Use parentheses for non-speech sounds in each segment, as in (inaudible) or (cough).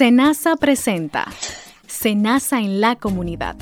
Senasa presenta Senasa en la comunidad.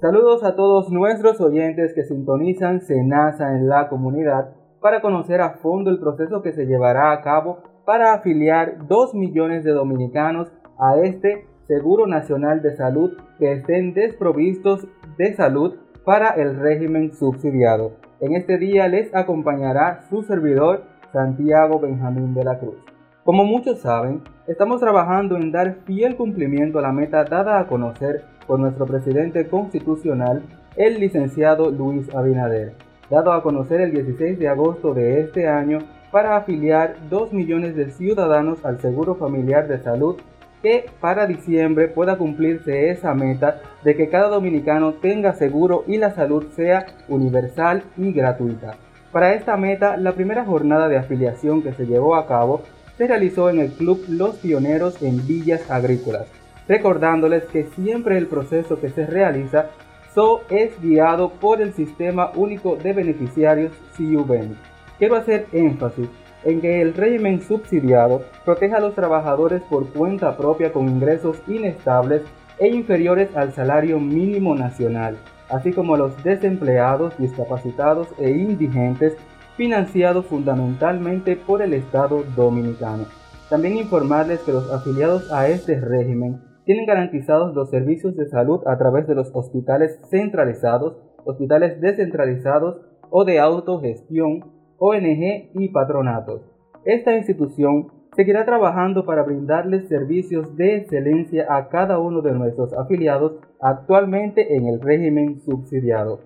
Saludos a todos nuestros oyentes que sintonizan Senasa en la comunidad para conocer a fondo el proceso que se llevará a cabo para afiliar 2 millones de dominicanos a este Seguro Nacional de Salud que estén desprovistos de salud para el régimen subsidiado. En este día les acompañará su servidor Santiago Benjamín de la Cruz. Como muchos saben, estamos trabajando en dar fiel cumplimiento a la meta dada a conocer por nuestro presidente constitucional, el licenciado Luis Abinader, dado a conocer el 16 de agosto de este año para afiliar 2 millones de ciudadanos al Seguro Familiar de Salud que para diciembre pueda cumplirse esa meta de que cada dominicano tenga seguro y la salud sea universal y gratuita. Para esta meta, la primera jornada de afiliación que se llevó a cabo se realizó en el Club Los Pioneros en Villas Agrícolas, recordándoles que siempre el proceso que se realiza so es guiado por el Sistema Único de Beneficiarios CUBEN. Quiero hacer énfasis en que el régimen subsidiado protege a los trabajadores por cuenta propia con ingresos inestables e inferiores al salario mínimo nacional así como los desempleados, discapacitados e indigentes, financiados fundamentalmente por el Estado dominicano. También informarles que los afiliados a este régimen tienen garantizados los servicios de salud a través de los hospitales centralizados, hospitales descentralizados o de autogestión, ONG y patronatos. Esta institución seguirá trabajando para brindarles servicios de excelencia a cada uno de nuestros afiliados actualmente en el régimen subsidiado.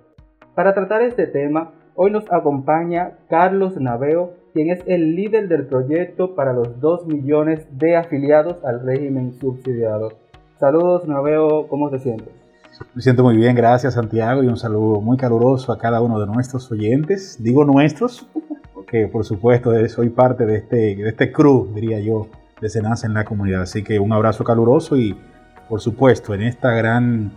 Para tratar este tema, hoy nos acompaña Carlos Naveo, quien es el líder del proyecto para los 2 millones de afiliados al régimen subsidiado. Saludos Naveo, ¿cómo te sientes? Me siento muy bien, gracias Santiago y un saludo muy caluroso a cada uno de nuestros oyentes. Digo nuestros que por supuesto soy parte de este, de este crew, diría yo, de Senasa en la comunidad. Así que un abrazo caluroso y por supuesto en esta gran,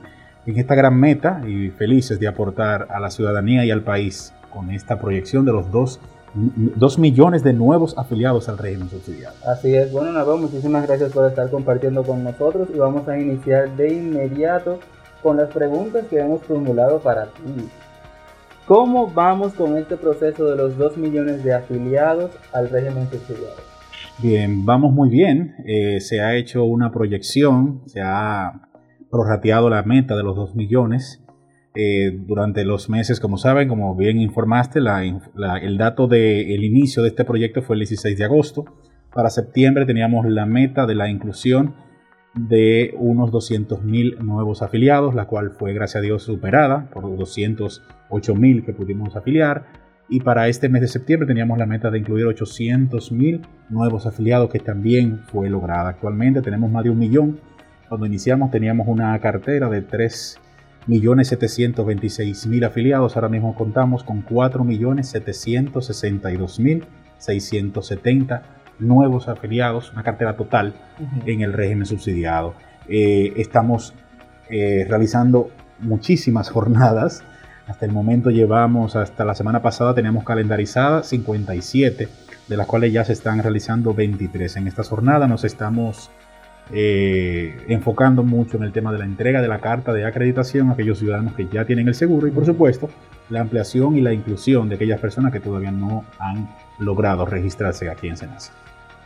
en esta gran meta y felices de aportar a la ciudadanía y al país con esta proyección de los dos, dos millones de nuevos afiliados al régimen subsidiado. Así es, bueno Nabo, muchísimas gracias por estar compartiendo con nosotros y vamos a iniciar de inmediato con las preguntas que hemos formulado para ti. ¿Cómo vamos con este proceso de los 2 millones de afiliados al régimen subsidiado? Bien, vamos muy bien. Eh, se ha hecho una proyección, se ha prorrateado la meta de los 2 millones. Eh, durante los meses, como saben, como bien informaste, el dato del inicio de este proyecto fue el 16 de agosto. Para septiembre teníamos la meta de la inclusión de unos 200.000 nuevos afiliados, la cual fue, gracias a Dios, superada por 208.000 que pudimos afiliar. Y para este mes de septiembre teníamos la meta de incluir 800.000 nuevos afiliados, que también fue lograda. Actualmente tenemos más de un millón. Cuando iniciamos teníamos una cartera de 3.726.000 afiliados. Ahora mismo contamos con 4.762.670 nuevos afiliados, una cartera total en el régimen subsidiado. Eh, estamos eh, realizando muchísimas (laughs) jornadas. Hasta el momento llevamos, hasta la semana pasada teníamos calendarizadas 57, de las cuales ya se están realizando 23. En esta jornada nos estamos eh, enfocando mucho en el tema de la entrega de la carta de acreditación a aquellos ciudadanos que ya tienen el seguro y por supuesto la ampliación y la inclusión de aquellas personas que todavía no han logrado registrarse aquí en Senasa.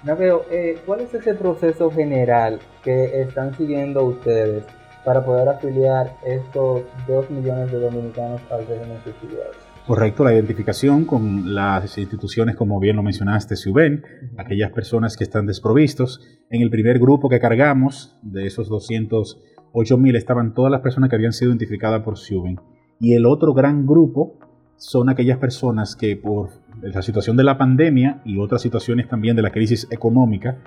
Naveo, eh, ¿cuál es ese proceso general que están siguiendo ustedes para poder afiliar estos 2 millones de dominicanos al régimen subsidiado? Correcto, la identificación con las instituciones, como bien lo mencionaste, SUBEN, aquellas personas que están desprovistos. En el primer grupo que cargamos, de esos 208 mil, estaban todas las personas que habían sido identificadas por SUBEN. Y el otro gran grupo son aquellas personas que por la situación de la pandemia y otras situaciones también de la crisis económica,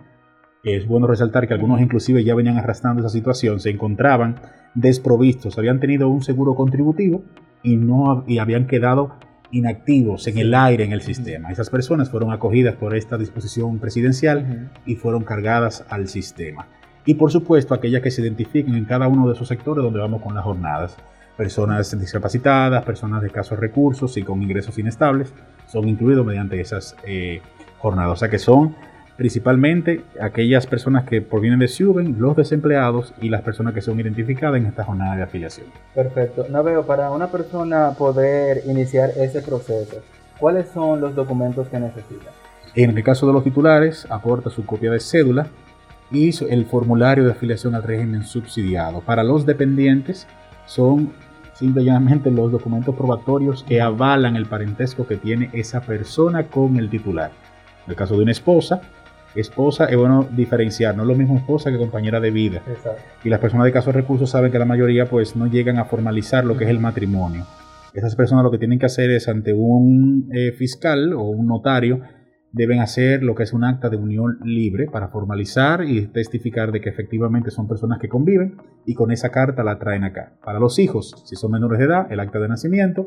es bueno resaltar que algunos inclusive ya venían arrastrando esa situación, se encontraban desprovistos, habían tenido un seguro contributivo y, no, y habían quedado inactivos en el aire en el sistema. Esas personas fueron acogidas por esta disposición presidencial y fueron cargadas al sistema. Y por supuesto aquellas que se identifiquen en cada uno de esos sectores donde vamos con las jornadas personas discapacitadas, personas de escasos recursos y con ingresos inestables son incluidos mediante esas eh, jornadas. O sea que son principalmente aquellas personas que provienen de Suben, los desempleados y las personas que son identificadas en esta jornada de afiliación. Perfecto. No veo, para una persona poder iniciar ese proceso, ¿cuáles son los documentos que necesita? En el caso de los titulares, aporta su copia de cédula y el formulario de afiliación al régimen subsidiado. Para los dependientes son simplemente los documentos probatorios que avalan el parentesco que tiene esa persona con el titular. En el caso de una esposa, esposa es bueno diferenciar, no es lo mismo esposa que compañera de vida. Y las personas de casos de recursos saben que la mayoría pues no llegan a formalizar lo que es el matrimonio. Esas personas lo que tienen que hacer es ante un eh, fiscal o un notario deben hacer lo que es un acta de unión libre para formalizar y testificar de que efectivamente son personas que conviven y con esa carta la traen acá. Para los hijos, si son menores de edad, el acta de nacimiento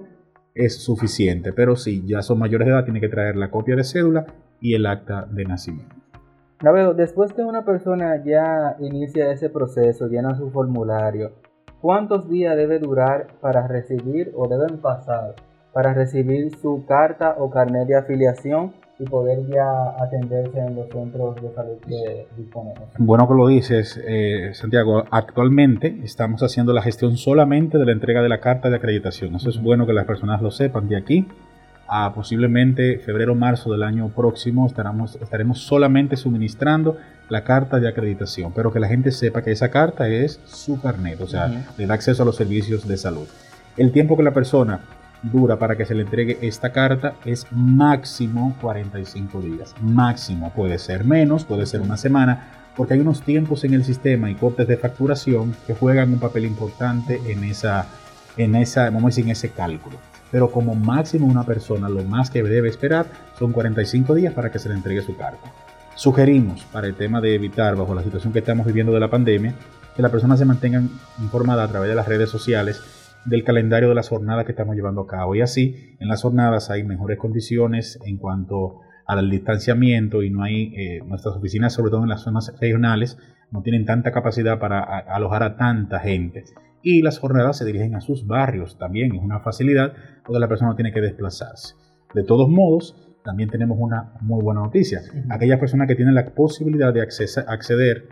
es suficiente, pero si ya son mayores de edad, tiene que traer la copia de cédula y el acta de nacimiento. Naveo, después que una persona ya inicia ese proceso, llena su formulario, ¿cuántos días debe durar para recibir o deben pasar para recibir su carta o carnet de afiliación y poder ya atenderse en los centros de salud que disponemos? Bueno que lo dices, eh, Santiago. Actualmente estamos haciendo la gestión solamente de la entrega de la carta de acreditación. Eso es bueno que las personas lo sepan de aquí a posiblemente febrero o marzo del año próximo estaremos, estaremos solamente suministrando la carta de acreditación, pero que la gente sepa que esa carta es su carnet, o sea, le da acceso a los servicios de salud. El tiempo que la persona dura para que se le entregue esta carta es máximo 45 días. Máximo, puede ser menos, puede ser una semana, porque hay unos tiempos en el sistema y cortes de facturación que juegan un papel importante en esa, en esa, vamos a en ese cálculo pero como máximo una persona lo más que debe esperar son 45 días para que se le entregue su carta. Sugerimos, para el tema de evitar, bajo la situación que estamos viviendo de la pandemia, que la persona se mantengan informada a través de las redes sociales del calendario de las jornadas que estamos llevando a cabo. Y así, en las jornadas hay mejores condiciones en cuanto al distanciamiento y no hay, eh, nuestras oficinas, sobre todo en las zonas regionales, no tienen tanta capacidad para alojar a tanta gente y las jornadas se dirigen a sus barrios. También es una facilidad porque la persona no tiene que desplazarse. De todos modos, también tenemos una muy buena noticia. Aquellas personas que tienen la posibilidad de acceder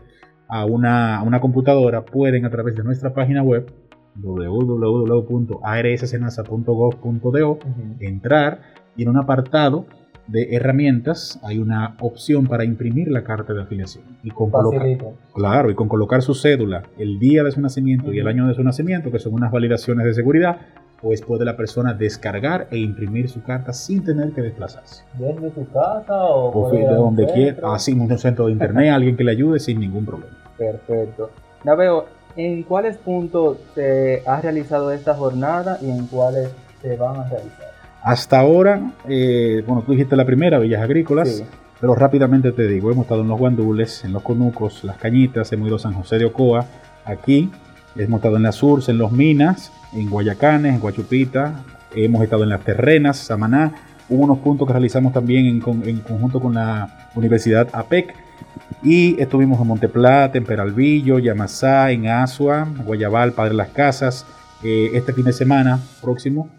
a una, una computadora pueden a través de nuestra página web www.arssenasa.gov.do entrar y en un apartado de herramientas hay una opción para imprimir la carta de afiliación y con colocar, claro y con colocar su cédula el día de su nacimiento y el año de su nacimiento que son unas validaciones de seguridad pues puede la persona descargar e imprimir su carta sin tener que desplazarse. Desde su casa o, de donde quiera así en un centro de internet (laughs) alguien que le ayude sin ningún problema. Perfecto. Ya veo en cuáles puntos se ha realizado esta jornada y en cuáles se van a realizar. Hasta ahora, eh, bueno, tú dijiste la primera, Villas Agrícolas, pero rápidamente te digo, hemos estado en los Guandules, en los Conucos, Las Cañitas, hemos ido a San José de Ocoa, aquí, hemos estado en las Urs, en los Minas, en Guayacanes, en Guachupita, hemos estado en las Terrenas, Samaná, hubo unos puntos que realizamos también en, conjunto con la Universidad APEC, y estuvimos en Monteplata, en Peralvillo, Yamasá, en Asua, Guayabal, Padre Las Casas, eh, este fin de semana próximo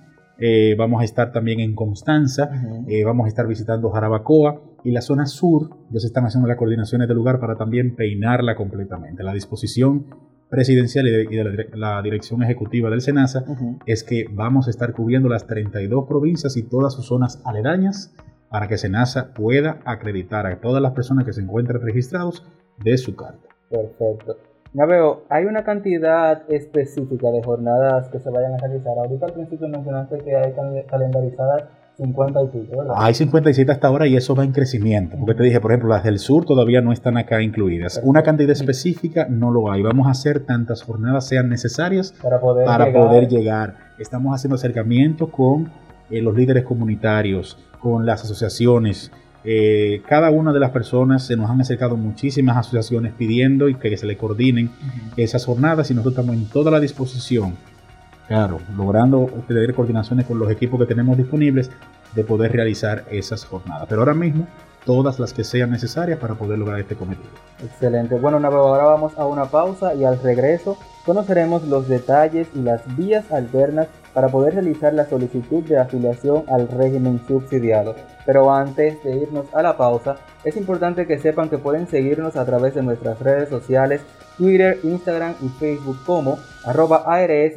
eh, vamos a estar también en Constanza, eh, vamos a estar visitando Jarabacoa y la zona sur, ya se están haciendo las coordinaciones del lugar para también peinarla completamente. La disposición presidencial y de, la, dirección ejecutiva del SENASA es que vamos a estar cubriendo las 32 provincias y todas sus zonas aledañas para que SENASA pueda acreditar a todas las personas que se encuentran registrados de su carta. Perfecto. Ya veo, hay una cantidad específica de jornadas que se vayan a realizar. Ahorita al principio mencionaste que hay calendarizadas 50 y pico, ¿verdad? Hay 57 hasta ahora y eso va en crecimiento. Porque te dije, por ejemplo, las del sur todavía no están acá incluidas. Una cantidad específica no lo hay. Vamos a hacer tantas jornadas sean necesarias para poder, poder llegar. Estamos haciendo acercamiento con eh, los líderes comunitarios, con las asociaciones, eh, cada una de las personas se nos han acercado muchísimas asociaciones pidiendo y que se le coordinen esas jornadas y nosotros estamos en toda la disposición, claro, logrando tener coordinaciones con los equipos que tenemos disponibles de poder realizar esas jornadas. Pero ahora mismo todas las que sean necesarias para poder lograr este cometido. Excelente. Bueno, ahora vamos a una pausa y al regreso conoceremos los detalles y las vías alternas para poder realizar la solicitud de afiliación al régimen subsidiado. Pero antes de irnos a la pausa, es importante que sepan que pueden seguirnos a través de nuestras redes sociales, Twitter, Instagram y Facebook como arroba ARS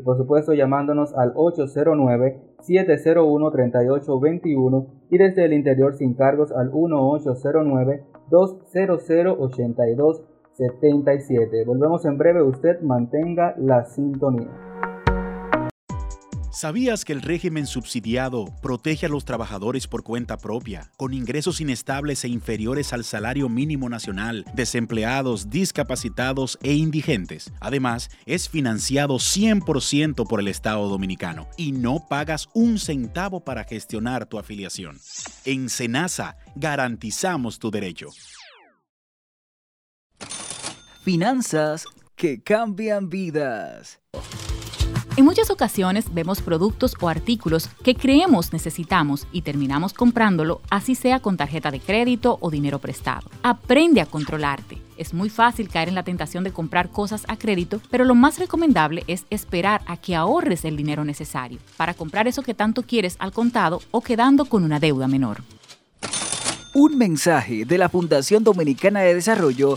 y por supuesto llamándonos al 809-701-3821 y desde el interior sin cargos al 1809-200-8277. Volvemos en breve, usted mantenga la sintonía. ¿Sabías que el régimen subsidiado protege a los trabajadores por cuenta propia, con ingresos inestables e inferiores al salario mínimo nacional, desempleados, discapacitados e indigentes? Además, es financiado 100% por el Estado dominicano y no pagas un centavo para gestionar tu afiliación. En Senasa garantizamos tu derecho. Finanzas que cambian vidas. En muchas ocasiones vemos productos o artículos que creemos necesitamos y terminamos comprándolo, así sea con tarjeta de crédito o dinero prestado. Aprende a controlarte. Es muy fácil caer en la tentación de comprar cosas a crédito, pero lo más recomendable es esperar a que ahorres el dinero necesario para comprar eso que tanto quieres al contado o quedando con una deuda menor. Un mensaje de la Fundación Dominicana de Desarrollo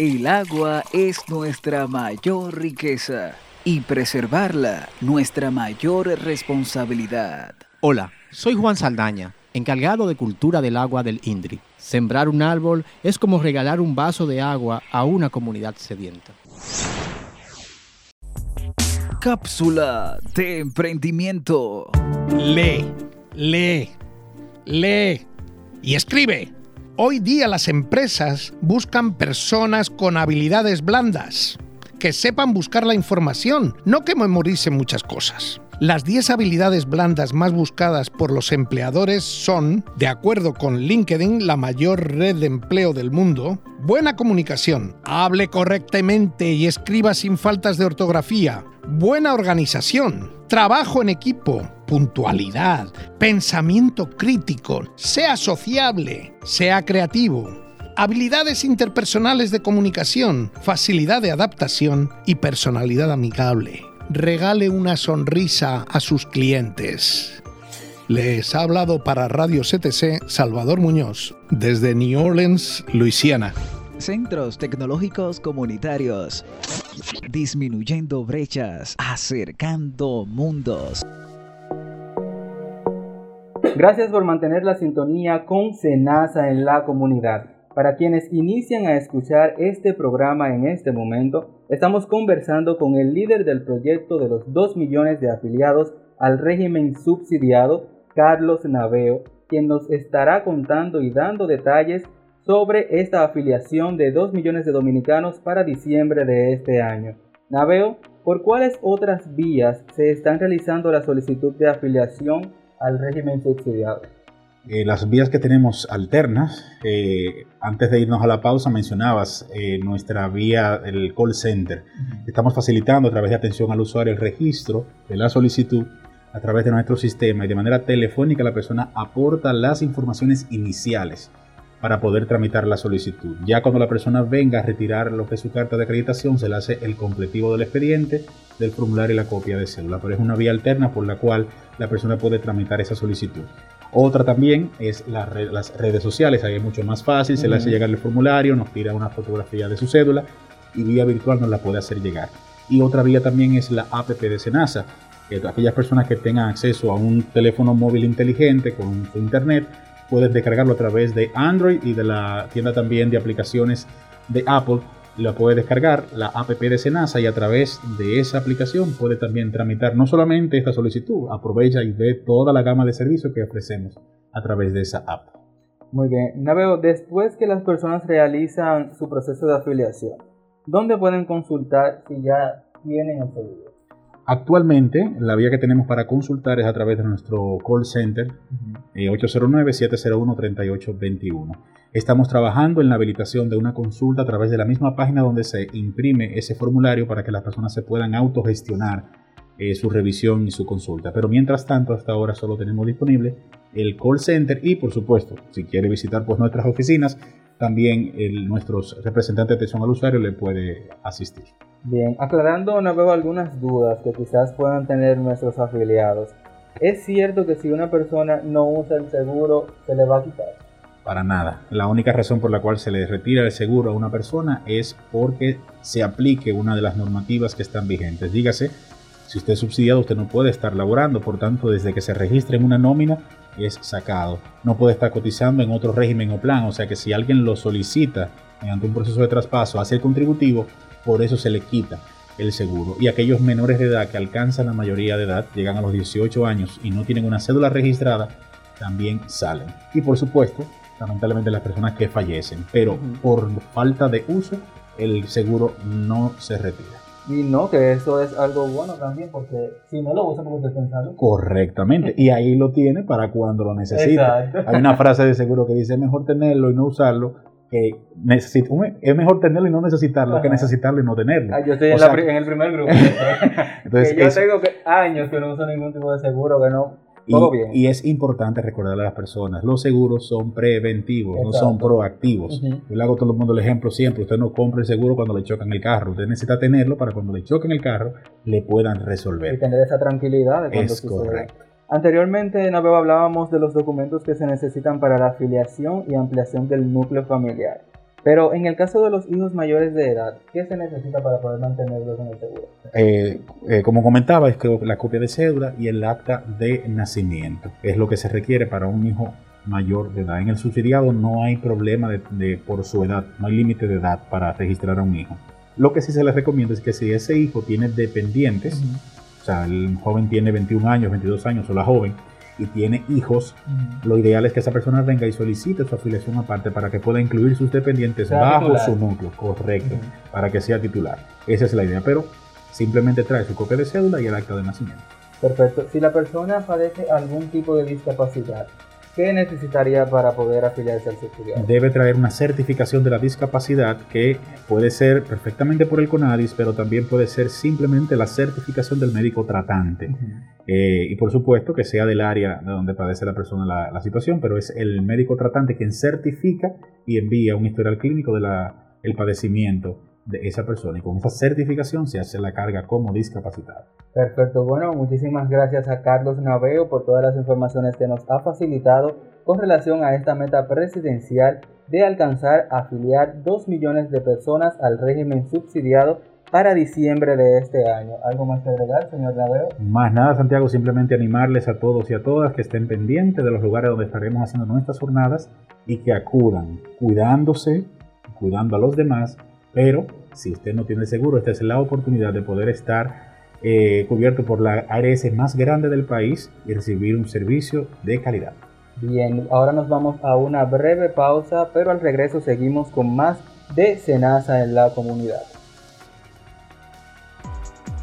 El agua es nuestra mayor riqueza y preservarla nuestra mayor responsabilidad. Hola, soy Juan Saldaña, encargado de cultura del agua del INDRI. Sembrar un árbol es como regalar un vaso de agua a una comunidad sedienta. Cápsula de emprendimiento. Lee, lee, lee y escribe. Hoy día las empresas buscan personas con habilidades blandas, que sepan buscar la información, no que memoricen muchas cosas. Las 10 habilidades blandas más buscadas por los empleadores son, de acuerdo con LinkedIn, la mayor red de empleo del mundo, buena comunicación, hable correctamente y escriba sin faltas de ortografía, buena organización, trabajo en equipo, puntualidad, pensamiento crítico, sea sociable, sea creativo, habilidades interpersonales de comunicación, facilidad de adaptación y personalidad amigable. Regale una sonrisa a sus clientes. Les ha hablado para Radio CTC Salvador Muñoz, desde New Orleans, Luisiana. Centros Tecnológicos Comunitarios. Disminuyendo brechas, acercando mundos. Gracias por mantener la sintonía con Senasa en la comunidad. Para quienes inician a escuchar este programa en este momento, estamos conversando con el líder del proyecto de los 2 millones de afiliados al régimen subsidiado, Carlos Naveo, quien nos estará contando y dando detalles sobre esta afiliación de 2 millones de dominicanos para diciembre de este año. Naveo, ¿por cuáles otras vías se están realizando la solicitud de afiliación al régimen subsidiado? Eh, las vías que tenemos alternas, eh, antes de irnos a la pausa mencionabas eh, nuestra vía, el call center. Estamos facilitando a través de atención al usuario el registro de la solicitud a través de nuestro sistema y de manera telefónica la persona aporta las informaciones iniciales para poder tramitar la solicitud. Ya cuando la persona venga a retirar lo que es su carta de acreditación, se le hace el completivo del expediente, del formulario y la copia de cédula. Pero es una vía alterna por la cual la persona puede tramitar esa solicitud. Otra también es las redes sociales, ahí es mucho más fácil, se le hace llegar el formulario, nos tira una fotografía de su cédula y vía virtual nos la puede hacer llegar. Y otra vía también es la APP de Senasa, que aquellas personas que tengan acceso a un teléfono móvil inteligente con su internet puedes descargarlo a través de Android y de la tienda también de aplicaciones de Apple. La puedes descargar, la app de Senasa, y a través de esa aplicación puede también tramitar no solamente esta solicitud, aprovecha y ve toda la gama de servicios que ofrecemos a través de esa app. Muy bien. Naveo, después que las personas realizan su proceso de afiliación, ¿dónde pueden consultar si ya tienen el seguro? Actualmente, la vía que tenemos para consultar es a través de nuestro call center eh, 809-701-3821. Estamos trabajando en la habilitación de una consulta a través de la misma página donde se imprime ese formulario para que las personas se puedan autogestionar eh, su revisión y su consulta. Pero mientras tanto, hasta ahora solo tenemos disponible el call center y, por supuesto, si quiere visitar pues, nuestras oficinas, también el, nuestros representantes de atención al usuario le puede asistir. Bien, aclarando, no veo algunas dudas que quizás puedan tener nuestros afiliados. ¿Es cierto que si una persona no usa el seguro, se le va a quitar? Para nada. La única razón por la cual se le retira el seguro a una persona es porque se aplique una de las normativas que están vigentes. Dígase, si usted es subsidiado, usted no puede estar laborando, por tanto, desde que se registre en una nómina, es sacado. No puede estar cotizando en otro régimen o plan, o sea que si alguien lo solicita mediante un proceso de traspaso hacia el contributivo, por eso se le quita el seguro. Y aquellos menores de edad que alcanzan la mayoría de edad, llegan a los 18 años y no tienen una cédula registrada, también salen. Y por supuesto, lamentablemente las personas que fallecen, pero por falta de uso, el seguro no se retira. Y no, que eso es algo bueno también, porque si no lo usa porque usted está en Correctamente, y ahí lo tiene para cuando lo necesite. Hay una frase de seguro que dice, es mejor tenerlo y no usarlo, que es mejor tenerlo y no necesitarlo Ajá. que necesitarlo y no tenerlo. Ah, yo estoy en, sea, la en el primer grupo. (laughs) Entonces, que yo eso- tengo que, años que no uso ningún tipo de seguro, que no. Y, bien. y es importante recordarle a las personas, los seguros son preventivos, no son proactivos. Yo le hago a todo el mundo el ejemplo siempre, usted no compra el seguro cuando le chocan el carro, usted necesita tenerlo para cuando le choquen el carro le puedan y resolver. tener esa tranquilidad de cuando Es correcto. Anteriormente, Naveo, hablábamos de los documentos que se necesitan para la afiliación y ampliación del núcleo familiar. Pero en el caso de los hijos mayores de edad, ¿qué se necesita para poder mantenerlos en el seguro? Eh, eh, como comentaba, es que la copia de cédula y el acta de nacimiento es lo que se requiere para un hijo mayor de edad. En el subsidiado no hay problema de, de- por su edad, no hay límite de edad para registrar a un hijo. Lo que sí se les recomienda es que si ese hijo tiene dependientes, o sea, el joven tiene 21 años, 22 años o la joven, y tiene hijos, lo ideal es que esa persona venga y solicite su afiliación aparte para que pueda incluir sus dependientes bajo titular. su núcleo, correcto, para que sea titular. Esa es la idea, pero simplemente trae su copia de cédula y el acta de nacimiento. Perfecto. Si la persona padece algún tipo de discapacidad, ¿qué necesitaría para poder afiliarse al subsidiado? Debe traer una certificación de la discapacidad que puede ser perfectamente por el CONADIS, pero también puede ser simplemente la certificación del médico tratante. Eh, y por supuesto que sea del área de donde padece la persona la, la situación, pero es el médico tratante quien certifica y envía un historial clínico del el padecimiento de esa persona. Y con esa certificación se hace la carga como discapacitado. Perfecto, bueno, muchísimas gracias a Carlos Naveo por todas las informaciones que nos ha facilitado con relación a esta meta presidencial de alcanzar afiliar 2 millones de personas al régimen subsidiado para diciembre de este año. ¿Algo más que agregar, señor Naveo? Más nada, Santiago, simplemente animarles a todos y a todas que estén pendientes de los lugares donde estaremos haciendo nuestras jornadas y que acudan cuidándose, cuidando a los demás, pero si usted no tiene seguro, esta es la oportunidad de poder estar eh, cubierto por la ARS más grande del país y recibir un servicio de calidad. Bien, ahora nos vamos a una breve pausa, pero al regreso seguimos con más de Senasa en la comunidad.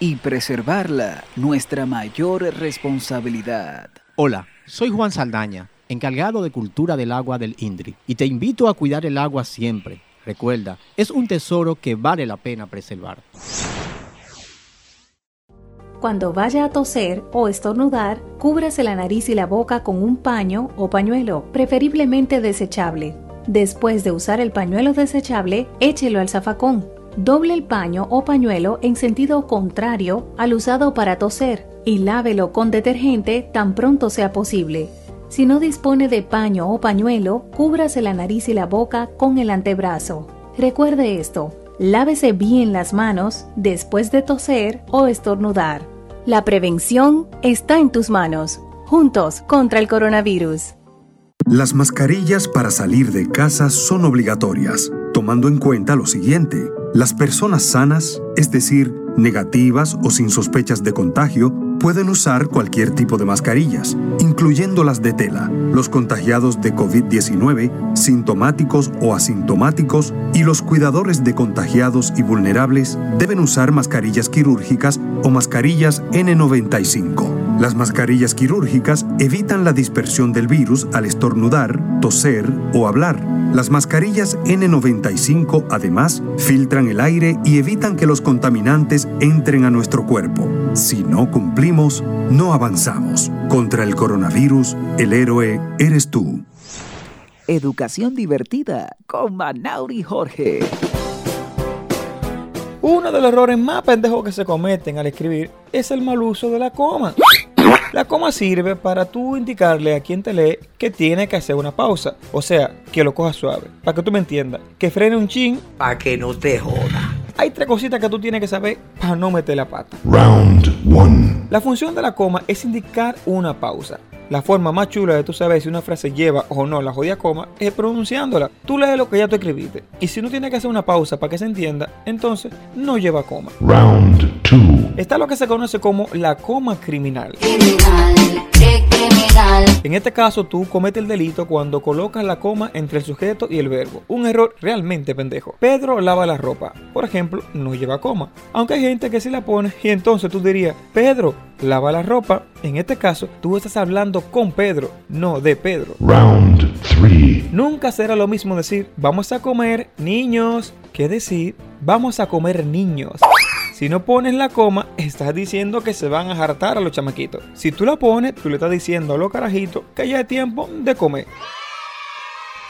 y preservarla nuestra mayor responsabilidad. Hola, soy Juan Saldaña, encargado de cultura del agua del INDRI, y te invito a cuidar el agua siempre. Recuerda, es un tesoro que vale la pena preservar. Cuando vaya a toser o estornudar, cúbrase la nariz y la boca con un paño o pañuelo, preferiblemente desechable. Después de usar el pañuelo desechable, échelo al zafacón. Doble el paño o pañuelo en sentido contrario al usado para toser y lávelo con detergente tan pronto sea posible. Si no dispone de paño o pañuelo, cúbrase la nariz y la boca con el antebrazo. Recuerde esto, lávese bien las manos después de toser o estornudar. La prevención está en tus manos. Juntos contra el coronavirus. Las mascarillas para salir de casa son obligatorias, tomando en cuenta lo siguiente. Las personas sanas, es decir, negativas o sin sospechas de contagio, pueden usar cualquier tipo de mascarillas, incluyendo las de tela, los contagiados de COVID-19, sintomáticos o asintomáticos y los cuidadores de contagiados y vulnerables deben usar mascarillas quirúrgicas o mascarillas N95. Las mascarillas quirúrgicas evitan la dispersión del virus al estornudar, toser o hablar. Las mascarillas N95 además filtran el aire y evitan que los contaminantes entren a nuestro cuerpo. Si no cumplimos, no avanzamos. Contra el coronavirus, el héroe eres tú. Educación divertida con Manauri Jorge. Uno de los errores más pendejos que se cometen al escribir es el mal uso de la coma. La coma sirve para tú indicarle a quien te lee que tiene que hacer una pausa. O sea, que lo coja suave. Para que tú me entiendas. Que frene un chin. Para que no te joda. Hay tres cositas que tú tienes que saber para no meter la pata. Round 1. La función de la coma es indicar una pausa. La forma más chula de tú saber si una frase lleva o no la jodida coma es pronunciándola. Tú lees lo que ya tú escribiste. Y si no tienes que hacer una pausa para que se entienda, entonces no lleva coma. Round 2. Está lo que se conoce como la coma criminal. En este caso, tú cometes el delito cuando colocas la coma entre el sujeto y el verbo. Un error realmente pendejo. Pedro lava la ropa. Por ejemplo, no lleva coma. Aunque hay gente que sí la pone y entonces tú dirías, Pedro lava la ropa. En este caso, tú estás hablando con Pedro, no de Pedro. Round 3. Nunca será lo mismo decir, vamos a comer niños, que decir, vamos a comer niños. Si no pones la coma, estás diciendo que se van a hartar a los chamaquitos. Si tú la pones, tú le estás diciendo a los carajitos que ya es tiempo de comer.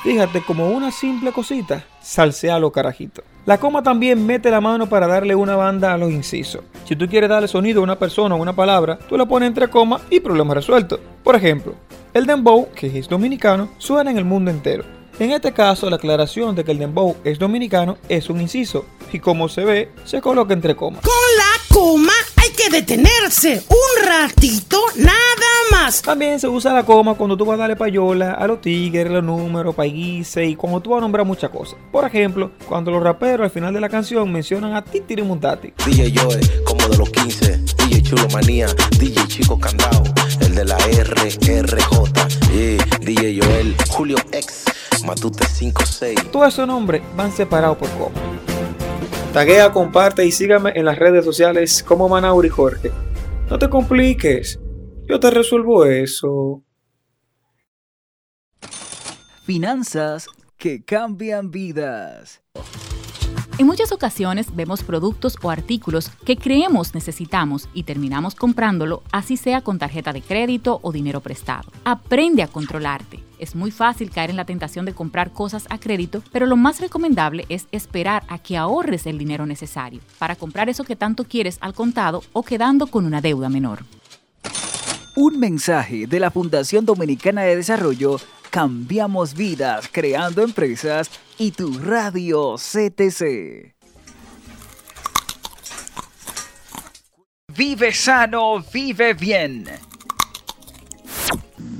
Fíjate, como una simple cosita, salsea a los carajitos. La coma también mete la mano para darle una banda a los incisos. Si tú quieres darle sonido a una persona o una palabra, tú la pones entre coma y problema resuelto. Por ejemplo, el dembow, que es dominicano, suena en el mundo entero. En este caso, la aclaración de que el dembow es dominicano es un inciso y como se ve, se coloca entre comas. Con la coma hay que detenerse un ratito, nada más. También se usa la coma cuando tú vas a darle payola a los tigres, los números, países y cuando tú vas a nombrar muchas cosas. Por ejemplo, cuando los raperos al final de la canción mencionan a Titiri Mundati. DJ Joe, como de los 15. DJ Chulo Manía, DJ Chico Candao, el de la RRJ. Y DJ Joel, Julio X, Matute 56. Todos esos nombres van separados por coma. Taguea, comparte y sígame en las redes sociales como Manauri Jorge. No te compliques, yo te resuelvo eso. Finanzas que cambian vidas. En muchas ocasiones vemos productos o artículos que creemos necesitamos y terminamos comprándolo, así sea con tarjeta de crédito o dinero prestado. Aprende a controlarte. Es muy fácil caer en la tentación de comprar cosas a crédito, pero lo más recomendable es esperar a que ahorres el dinero necesario para comprar eso que tanto quieres al contado o quedando con una deuda menor. Un mensaje de la Fundación Dominicana de Desarrollo Cambiamos vidas creando empresas y tu radio CTC. Vive sano, vive bien.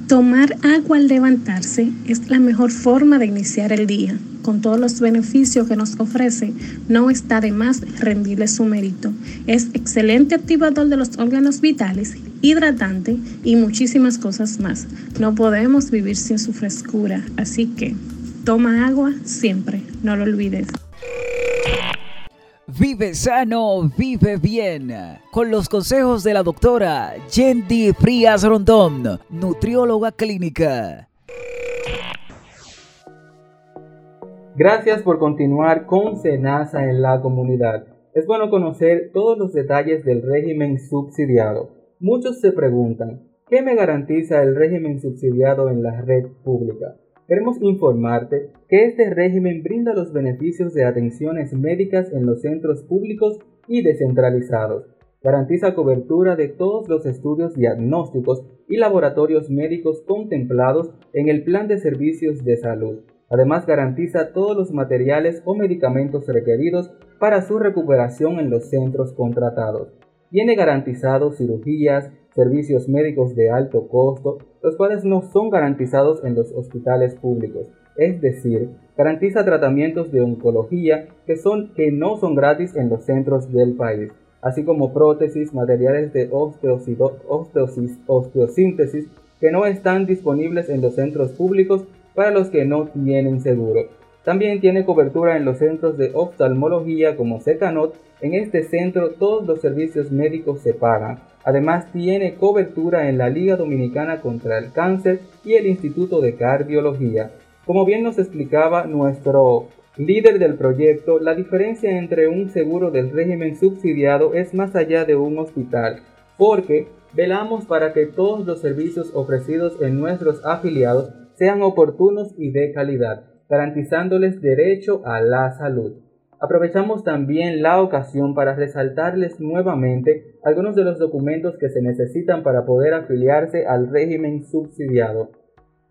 Tomar agua al levantarse es la mejor forma de iniciar el día. Con todos los beneficios que nos ofrece, no está de más rendirle su mérito. Es excelente activador de los órganos vitales, hidratante y muchísimas cosas más. No podemos vivir sin su frescura, así que toma agua siempre, no lo olvides. Vive sano, vive bien. Con los consejos de la doctora Yendi Frías Rondón, nutrióloga clínica. Gracias por continuar con Senasa en la comunidad. Es bueno conocer todos los detalles del régimen subsidiado. Muchos se preguntan, ¿qué me garantiza el régimen subsidiado en la red pública? Queremos informarte que este régimen brinda los beneficios de atenciones médicas en los centros públicos y descentralizados. Garantiza cobertura de todos los estudios diagnósticos y laboratorios médicos contemplados en el Plan de Servicios de Salud. Además, garantiza todos los materiales o medicamentos requeridos para su recuperación en los centros contratados. Tiene garantizado cirugías, servicios médicos de alto costo, los cuales no son garantizados en los hospitales públicos. Es decir, garantiza tratamientos de oncología que, son, que no son gratis en los centros del país, así como prótesis, materiales de osteosíntesis que no están disponibles en los centros públicos para los que no tienen seguro. También tiene cobertura en los centros de oftalmología como Secanot. En este centro todos los servicios médicos se pagan. Además tiene cobertura en la Liga Dominicana contra el Cáncer y el Instituto de Cardiología. Como bien nos explicaba nuestro líder del proyecto, la diferencia entre un seguro del régimen subsidiado es más allá de un hospital, porque velamos para que todos los servicios ofrecidos en nuestros afiliados sean oportunos y de calidad, garantizándoles derecho a la salud. Aprovechamos también la ocasión para resaltarles nuevamente algunos de los documentos que se necesitan para poder afiliarse al régimen subsidiado.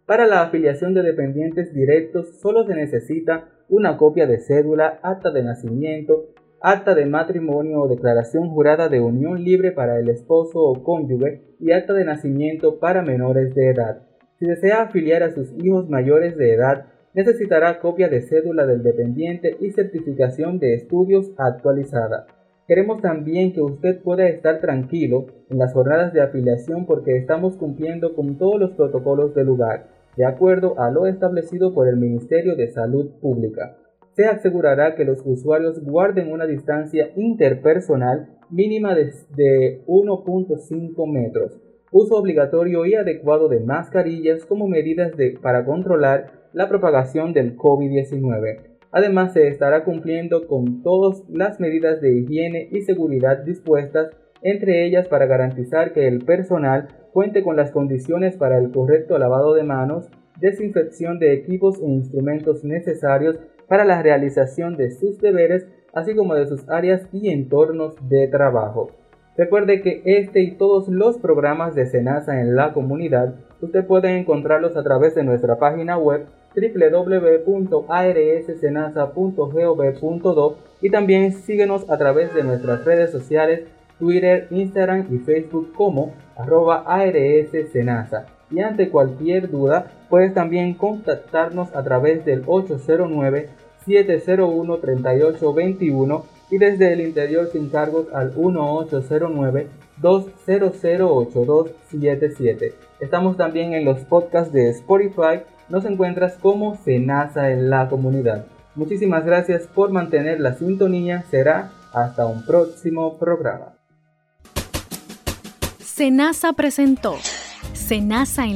Para la afiliación de dependientes directos solo se necesita una copia de cédula, acta de nacimiento, acta de matrimonio o declaración jurada de unión libre para el esposo o cónyuge y acta de nacimiento para menores de edad. Si desea afiliar a sus hijos mayores de edad, necesitará copia de cédula del dependiente y certificación de estudios actualizada. Queremos también que usted pueda estar tranquilo en las jornadas de afiliación porque estamos cumpliendo con todos los protocolos del lugar, de acuerdo a lo establecido por el Ministerio de Salud Pública. Se asegurará que los usuarios guarden una distancia interpersonal mínima de, 1.5 metros uso obligatorio y adecuado de mascarillas como medidas de, para controlar la propagación del COVID-19. Además, se estará cumpliendo con todas las medidas de higiene y seguridad dispuestas, entre ellas para garantizar que el personal cuente con las condiciones para el correcto lavado de manos, desinfección de equipos e instrumentos necesarios para la realización de sus deberes, así como de sus áreas y entornos de trabajo. Recuerde que este y todos los programas de Senasa en la comunidad usted puede encontrarlos a través de nuestra página web www.arssenasa.gov.do y también síguenos a través de nuestras redes sociales Twitter, Instagram y Facebook como arroba ARSSenasa. Y ante cualquier duda puedes también contactarnos a través del 809 701 3821 y desde el interior sin cargos al 1809 2008277. Estamos también en los podcasts de Spotify. Nos encuentras como Senasa en la comunidad. Muchísimas gracias por mantener la sintonía. Será hasta un próximo programa. Senasa presentó Senasa en